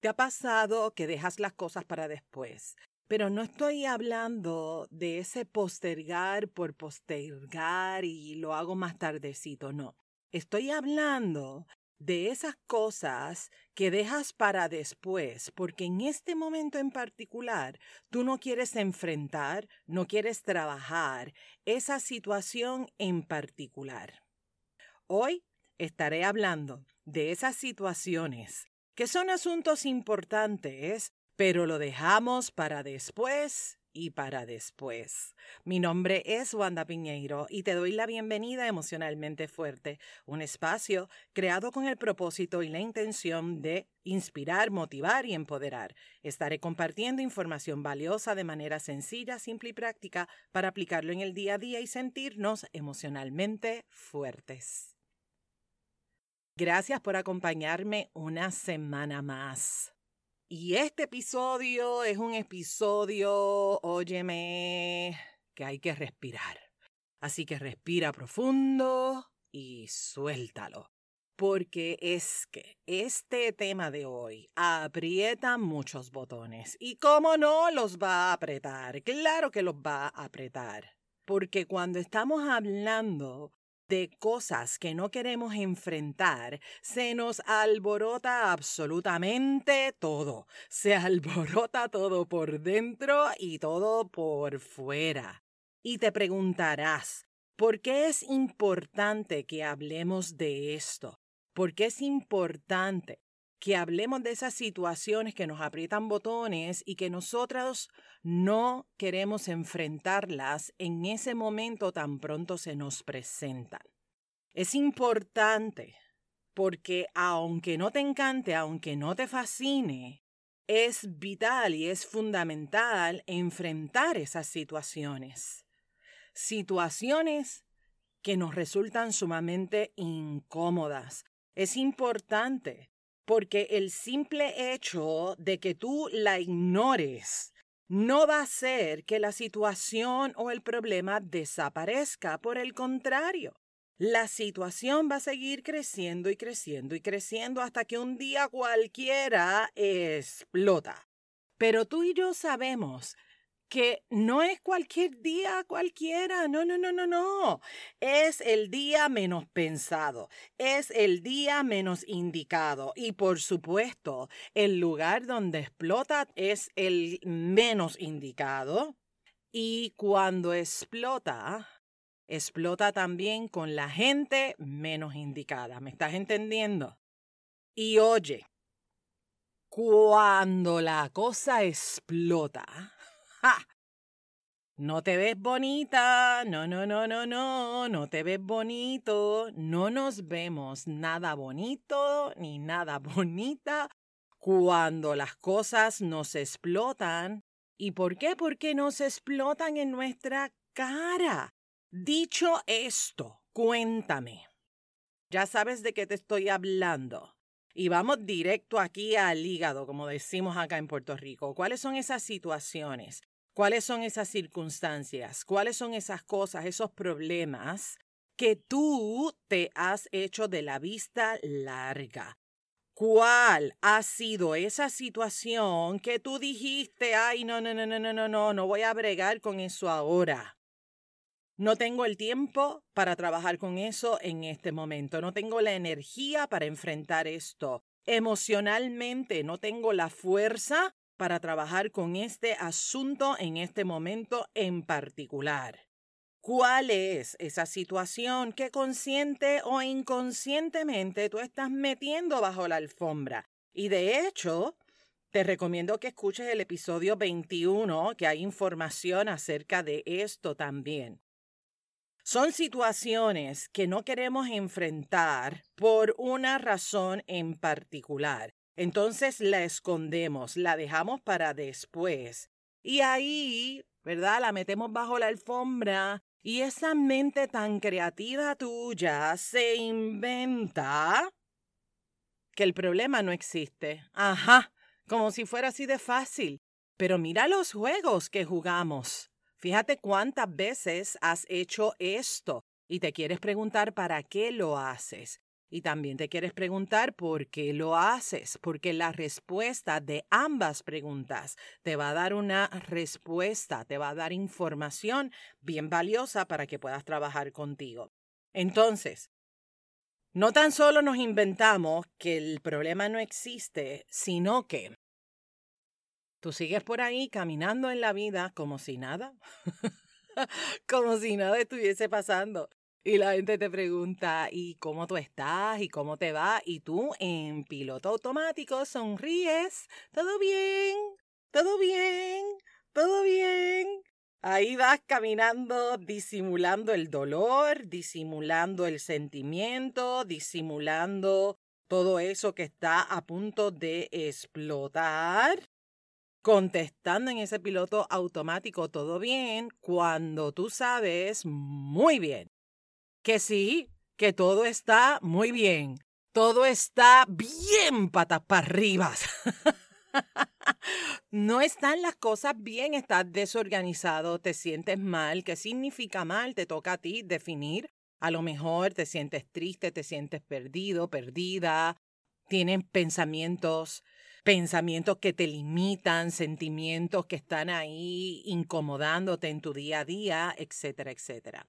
¿Te ha pasado que dejas las cosas para después? Pero no estoy hablando de ese postergar por postergar y lo hago más tardecito, no. Estoy hablando de esas cosas que dejas para después, porque en este momento en particular tú no quieres enfrentar, no quieres trabajar esa situación en particular. Hoy estaré hablando de esas situaciones que son asuntos importantes, pero lo dejamos para después y para después. Mi nombre es Wanda Piñeiro y te doy la bienvenida a Emocionalmente Fuerte, un espacio creado con el propósito y la intención de inspirar, motivar y empoderar. Estaré compartiendo información valiosa de manera sencilla, simple y práctica para aplicarlo en el día a día y sentirnos emocionalmente fuertes. Gracias por acompañarme una semana más. Y este episodio es un episodio, óyeme, que hay que respirar. Así que respira profundo y suéltalo. Porque es que este tema de hoy aprieta muchos botones. ¿Y cómo no los va a apretar? Claro que los va a apretar. Porque cuando estamos hablando de cosas que no queremos enfrentar, se nos alborota absolutamente todo. Se alborota todo por dentro y todo por fuera. Y te preguntarás, ¿por qué es importante que hablemos de esto? ¿Por qué es importante que hablemos de esas situaciones que nos aprietan botones y que nosotros no queremos enfrentarlas en ese momento tan pronto se nos presentan. Es importante porque aunque no te encante, aunque no te fascine, es vital y es fundamental enfrentar esas situaciones. Situaciones que nos resultan sumamente incómodas. Es importante porque el simple hecho de que tú la ignores no va a hacer que la situación o el problema desaparezca. Por el contrario, la situación va a seguir creciendo y creciendo y creciendo hasta que un día cualquiera explota. Pero tú y yo sabemos que no es cualquier día cualquiera, no, no, no, no, no. Es el día menos pensado, es el día menos indicado y por supuesto el lugar donde explota es el menos indicado. Y cuando explota, explota también con la gente menos indicada. ¿Me estás entendiendo? Y oye, cuando la cosa explota, no te ves bonita, no, no, no, no, no, no te ves bonito, no nos vemos nada bonito ni nada bonita cuando las cosas nos explotan. ¿Y por qué? Porque nos explotan en nuestra cara. Dicho esto, cuéntame. Ya sabes de qué te estoy hablando. Y vamos directo aquí al hígado, como decimos acá en Puerto Rico. ¿Cuáles son esas situaciones? ¿Cuáles son esas circunstancias? ¿Cuáles son esas cosas, esos problemas que tú te has hecho de la vista larga? ¿Cuál ha sido esa situación que tú dijiste, ay, no, no, no, no, no, no, no, no voy a bregar con eso ahora? No tengo el tiempo para trabajar con eso en este momento. No tengo la energía para enfrentar esto. Emocionalmente no tengo la fuerza para trabajar con este asunto en este momento en particular. ¿Cuál es esa situación que consciente o inconscientemente tú estás metiendo bajo la alfombra? Y de hecho, te recomiendo que escuches el episodio 21, que hay información acerca de esto también. Son situaciones que no queremos enfrentar por una razón en particular. Entonces la escondemos, la dejamos para después. Y ahí, ¿verdad? La metemos bajo la alfombra y esa mente tan creativa tuya se inventa que el problema no existe. Ajá, como si fuera así de fácil. Pero mira los juegos que jugamos. Fíjate cuántas veces has hecho esto y te quieres preguntar para qué lo haces. Y también te quieres preguntar por qué lo haces, porque la respuesta de ambas preguntas te va a dar una respuesta, te va a dar información bien valiosa para que puedas trabajar contigo. Entonces, no tan solo nos inventamos que el problema no existe, sino que tú sigues por ahí caminando en la vida como si nada, como si nada estuviese pasando. Y la gente te pregunta, ¿y cómo tú estás? ¿Y cómo te va? Y tú en piloto automático sonríes. ¿Todo bien? ¿Todo bien? ¿Todo bien? Ahí vas caminando, disimulando el dolor, disimulando el sentimiento, disimulando todo eso que está a punto de explotar, contestando en ese piloto automático todo bien, cuando tú sabes muy bien que sí, que todo está muy bien. Todo está bien patas para arriba. no están las cosas bien, estás desorganizado, te sientes mal. ¿Qué significa mal? Te toca a ti definir. A lo mejor te sientes triste, te sientes perdido, perdida. Tienen pensamientos, pensamientos que te limitan, sentimientos que están ahí incomodándote en tu día a día, etcétera, etcétera.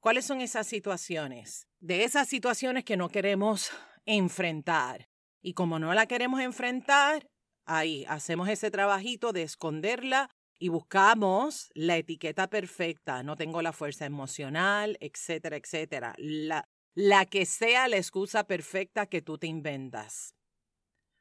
¿Cuáles son esas situaciones? De esas situaciones que no queremos enfrentar. Y como no la queremos enfrentar, ahí hacemos ese trabajito de esconderla y buscamos la etiqueta perfecta. No tengo la fuerza emocional, etcétera, etcétera. La, la que sea la excusa perfecta que tú te inventas.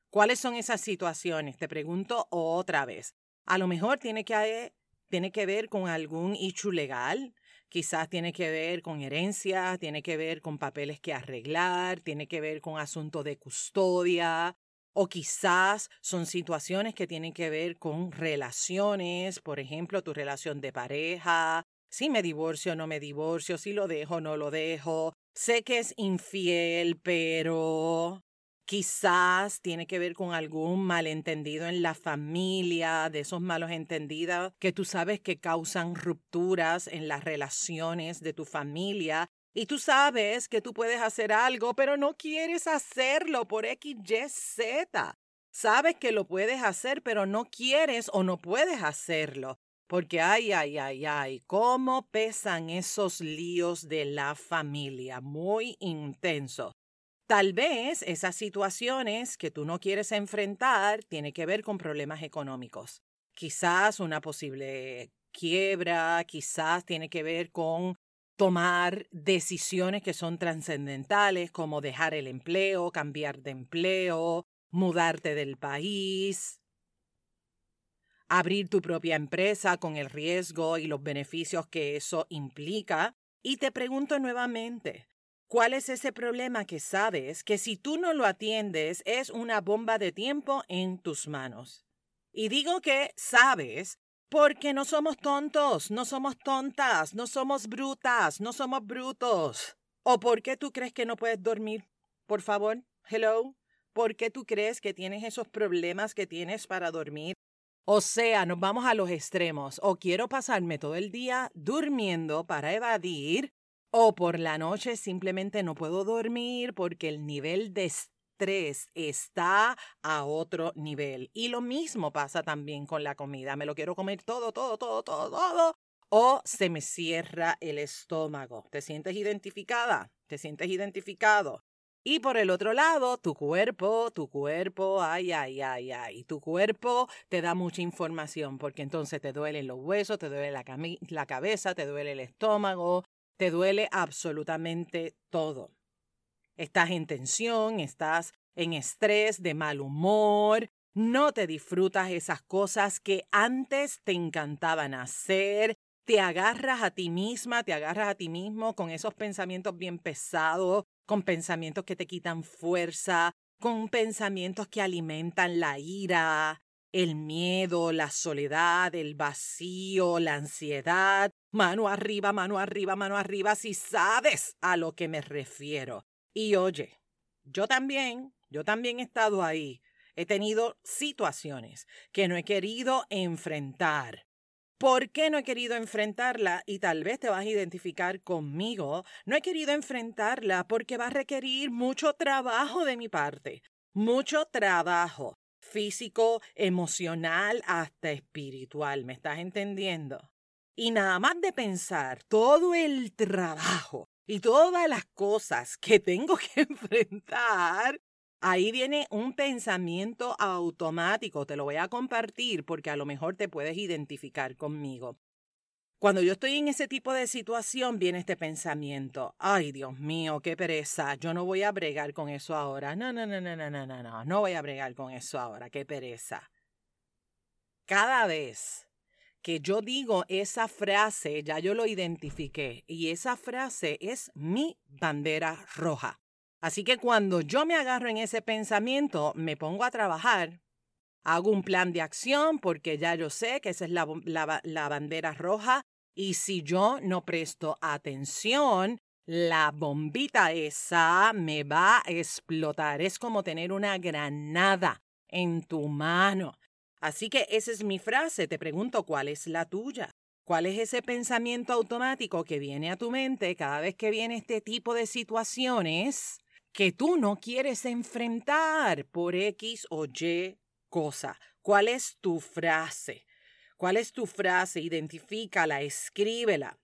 ¿Cuáles son esas situaciones? Te pregunto otra vez. A lo mejor tiene que, tiene que ver con algún hecho legal, quizás tiene que ver con herencia, tiene que ver con papeles que arreglar, tiene que ver con asuntos de custodia, o quizás son situaciones que tienen que ver con relaciones, por ejemplo, tu relación de pareja, si me divorcio o no me divorcio, si lo dejo o no lo dejo, sé que es infiel, pero Quizás tiene que ver con algún malentendido en la familia, de esos malos entendidos que tú sabes que causan rupturas en las relaciones de tu familia y tú sabes que tú puedes hacer algo, pero no quieres hacerlo por X, Y, Z. Sabes que lo puedes hacer, pero no quieres o no puedes hacerlo. Porque ay, ay, ay, ay, cómo pesan esos líos de la familia, muy intenso. Tal vez esas situaciones que tú no quieres enfrentar tienen que ver con problemas económicos. Quizás una posible quiebra, quizás tiene que ver con tomar decisiones que son trascendentales, como dejar el empleo, cambiar de empleo, mudarte del país, abrir tu propia empresa con el riesgo y los beneficios que eso implica. Y te pregunto nuevamente, ¿Cuál es ese problema que sabes que si tú no lo atiendes es una bomba de tiempo en tus manos? Y digo que sabes porque no somos tontos, no somos tontas, no somos brutas, no somos brutos. ¿O por qué tú crees que no puedes dormir? Por favor, hello. ¿Por qué tú crees que tienes esos problemas que tienes para dormir? O sea, nos vamos a los extremos. O quiero pasarme todo el día durmiendo para evadir o por la noche simplemente no puedo dormir porque el nivel de estrés está a otro nivel. Y lo mismo pasa también con la comida. Me lo quiero comer todo, todo, todo, todo, todo. O se me cierra el estómago. ¿Te sientes identificada? ¿Te sientes identificado? Y por el otro lado, tu cuerpo, tu cuerpo, ay, ay, ay, ay, tu cuerpo te da mucha información porque entonces te duelen los huesos, te duele la, la cabeza, te duele el estómago, te duele absolutamente todo. Estás en tensión, estás en estrés, de mal humor, no te disfrutas esas cosas que antes te encantaban hacer, te agarras a ti misma, te agarras a ti mismo con esos pensamientos bien pesados, con pensamientos que te quitan fuerza, con pensamientos que alimentan la ira, el miedo, la soledad, el vacío, la ansiedad. Mano arriba, mano arriba, mano arriba, si sabes a lo que me refiero. Y oye, yo también, yo también he estado ahí. He tenido situaciones que no he querido enfrentar. ¿Por qué no he querido enfrentarla? Y tal vez te vas a identificar conmigo. No he querido enfrentarla porque va a requerir mucho trabajo de mi parte. Mucho trabajo físico, emocional, hasta espiritual. ¿Me estás entendiendo? Y nada más de pensar todo el trabajo y todas las cosas que tengo que enfrentar, ahí viene un pensamiento automático. Te lo voy a compartir porque a lo mejor te puedes identificar conmigo. Cuando yo estoy en ese tipo de situación, viene este pensamiento. Ay, Dios mío, qué pereza. Yo no voy a bregar con eso ahora. No, no, no, no, no, no, no, no. No voy a bregar con eso ahora. Qué pereza. Cada vez que yo digo esa frase, ya yo lo identifiqué y esa frase es mi bandera roja. Así que cuando yo me agarro en ese pensamiento, me pongo a trabajar, hago un plan de acción porque ya yo sé que esa es la, la, bandera roja y si yo no presto atención, la bombita esa me va a explotar. Es como tener una granada en tu mano. Así que esa es mi frase. Te pregunto cuál es la tuya. ¿Cuál es ese pensamiento automático que viene a tu mente cada vez que viene este tipo de situaciones? que tú no quieres enfrentar por X o Y cosa. ¿Cuál es tu frase? ¿Cuál es tu frase? Identifícala, escríbela.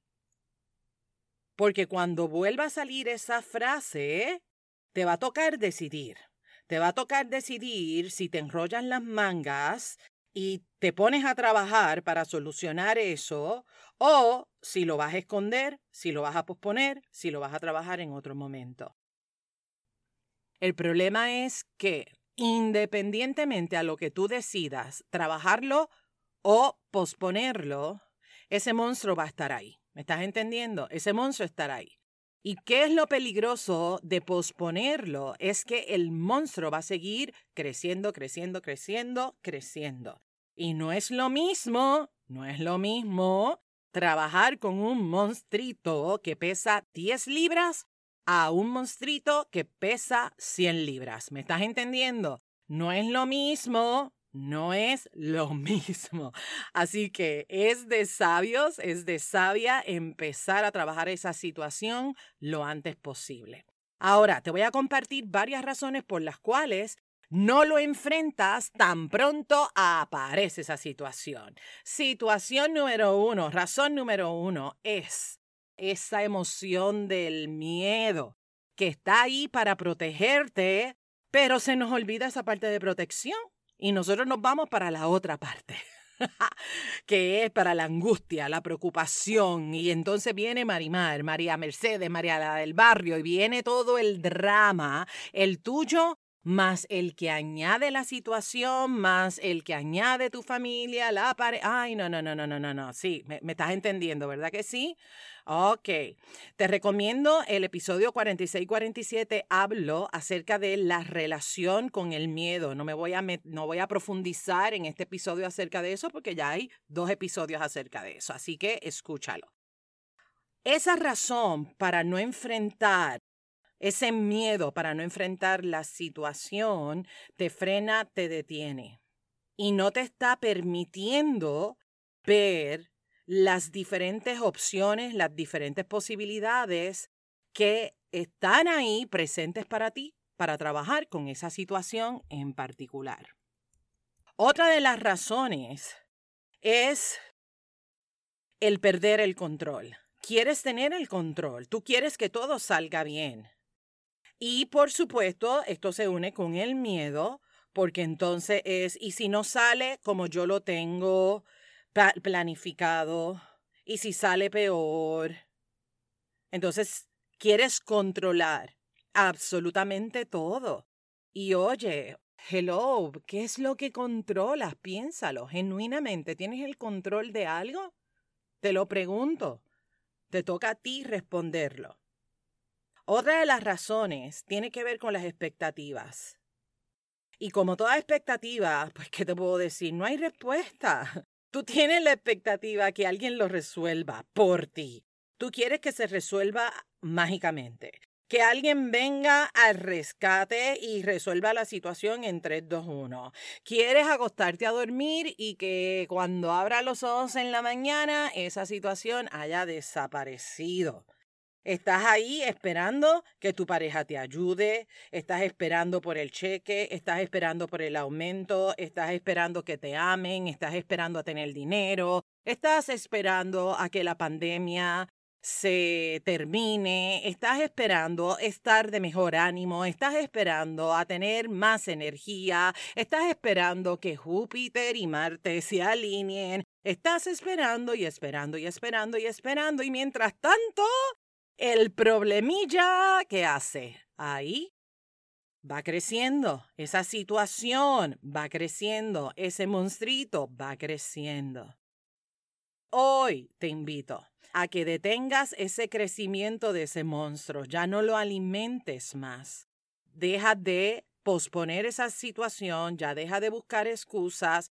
Porque cuando vuelva a salir esa frase, te va a tocar decidir. Te va a tocar decidir si te enrollan las mangas y te pones a trabajar para solucionar eso o si lo vas a esconder, si lo vas a posponer, si lo vas a trabajar en otro momento. El problema es que independientemente a lo que tú decidas, trabajarlo o posponerlo, ese monstruo va a estar ahí. ¿Me estás entendiendo? Ese monstruo estará ahí. ¿Y qué es lo peligroso de posponerlo? Es que el monstruo va a seguir creciendo, creciendo, creciendo, creciendo. Y no es lo mismo, no es lo mismo trabajar con un monstruito que pesa 10 libras a un monstruito que pesa 100 libras. ¿Me estás entendiendo? No es lo mismo, no es lo mismo. Así que es de sabios, es de sabia empezar a trabajar esa situación lo antes posible. Ahora, te voy a compartir varias razones por las cuales no lo enfrentas tan pronto aparece esa situación. Situación número uno, razón número uno es esa emoción del miedo que está ahí para protegerte, pero se nos olvida esa parte de protección y nosotros nos vamos para la otra parte. que es para la angustia, la preocupación, y entonces viene Marimar, María Mercedes, María la del barrio, y viene todo el drama, el tuyo más el que añade la situación, más el que añade tu familia, la pareja. Ay, no, no, no, no, no, no, no. Sí, me, me, estás entendiendo, ¿verdad que sí? Ok. Te recomiendo el episodio 46-47. Hablo acerca de la relación con el miedo. No me voy a, no voy a profundizar en este episodio acerca de eso porque ya hay dos episodios acerca de eso. Así que escúchalo. Esa razón para no enfrentar ese miedo para no enfrentar la situación te frena, te detiene y no te está permitiendo ver las diferentes opciones, las diferentes posibilidades que están ahí presentes para ti para trabajar con esa situación en particular. Otra de las razones es el perder el control. Quieres tener el control, tú quieres que todo salga bien. Y por supuesto, esto se une con el miedo, porque entonces es, ¿y si no sale como yo lo tengo planificado? ¿Y si sale peor? Entonces, quieres controlar absolutamente todo. Y oye, hello, ¿qué es lo que controlas? Piénsalo, genuinamente, ¿tienes el control de algo? Te lo pregunto. Te toca a ti responderlo. Otra de las razones tiene que ver con las expectativas. Y como toda expectativa, pues, ¿qué te puedo decir? No hay respuesta. Tú tienes la expectativa que alguien lo resuelva por ti. Tú quieres que se resuelva mágicamente. que alguien venga al rescate y resuelva la situación en 3, 2, 1. Quieres acostarte a dormir y que cuando abra los ojos en la mañana esa situación haya desaparecido. Estás ahí esperando que tu pareja te ayude, estás esperando por el cheque, estás esperando por el aumento, estás esperando que te amen, estás esperando a tener dinero, estás esperando a que la pandemia se termine, estás esperando estar de mejor ánimo, estás esperando a tener más energía, estás esperando que Júpiter y Marte se alineen, estás esperando y esperando y esperando y esperando y mientras tanto el problemilla que hace ahí va creciendo, esa situación va creciendo, ese monstruito va creciendo. Hoy te invito a que detengas ese crecimiento de ese monstruo, ya no lo alimentes más. Deja de posponer esa situación, ya deja de buscar excusas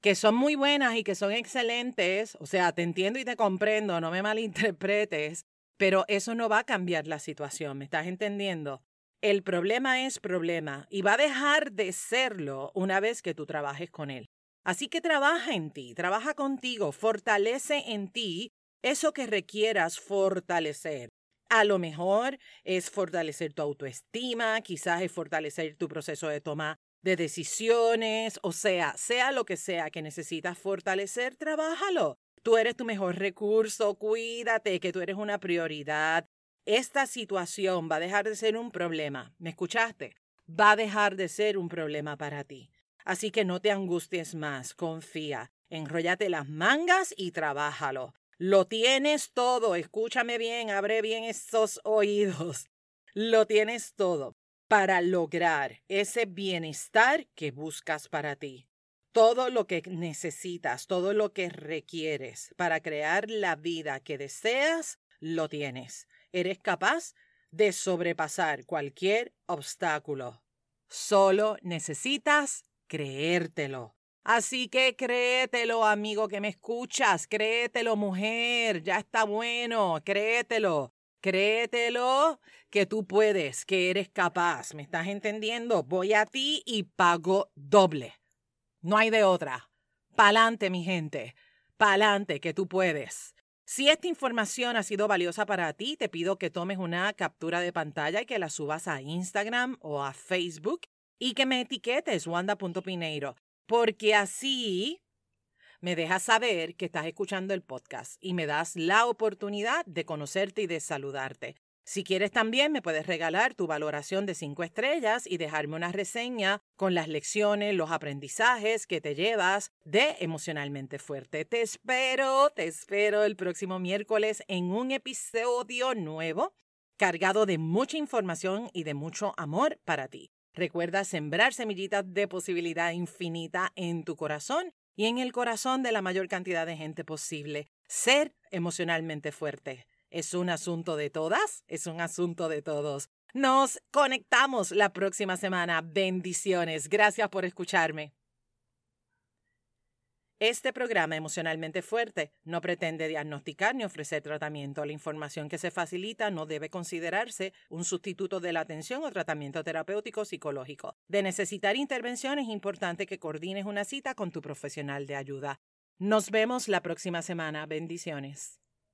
que son muy buenas y que son excelentes, o sea, te entiendo y te comprendo, no me malinterpretes, pero eso no va a cambiar la situación, ¿me estás entendiendo? El problema es problema y va a dejar de serlo una vez que tú trabajes con él. Así que trabaja en ti, trabaja contigo, fortalece en ti eso que requieras fortalecer. A lo mejor es fortalecer tu autoestima, quizás es fortalecer tu proceso de toma de decisiones, o sea, sea lo que sea que necesitas fortalecer, trabájalo. Tú eres tu mejor recurso, cuídate, que tú eres una prioridad. Esta situación va a dejar de ser un problema. ¿Me escuchaste? Va a dejar de ser un problema para ti. Así que no te angusties más, confía, enróllate las mangas y trabájalo. Lo tienes todo, escúchame bien, abre bien esos oídos. Lo tienes todo para lograr ese bienestar que buscas para ti todo lo que necesitas, todo lo que requieres para crear la vida que deseas, lo tienes. Eres capaz de sobrepasar cualquier obstáculo. Solo necesitas creértelo. Así que créetelo, amigo que me escuchas, créetelo, mujer, ya está bueno, créetelo. Créetelo que tú puedes, que eres capaz. ¿Me estás entendiendo? Voy a ti y pago doble. No hay de otra. Pa'lante, mi gente. Pa'lante, que tú puedes. Si esta información ha sido valiosa para ti, te pido que tomes una captura de pantalla y que la subas a Instagram o a Facebook y que me etiquetes wanda.pineiro, porque así me dejas saber que estás escuchando el podcast y me das la oportunidad de conocerte y de saludarte. Si quieres también me puedes regalar tu valoración de cinco estrellas y dejarme una reseña con las lecciones, los aprendizajes que te llevas de emocionalmente fuerte. Te espero, te espero el próximo miércoles en un episodio nuevo cargado de mucha información y de mucho amor para ti. Recuerda sembrar semillitas de posibilidad infinita en tu corazón y en el corazón de la mayor cantidad de gente posible. Ser emocionalmente fuerte. Es un asunto de todas, es un asunto de todos. Nos conectamos la próxima semana. Bendiciones. Gracias por escucharme. Este programa emocionalmente fuerte no pretende diagnosticar ni ofrecer tratamiento. La información que se facilita no debe considerarse un sustituto de la atención o tratamiento terapéutico psicológico. De necesitar intervención es importante que coordines una cita con tu profesional de ayuda. Nos vemos la próxima semana. Bendiciones.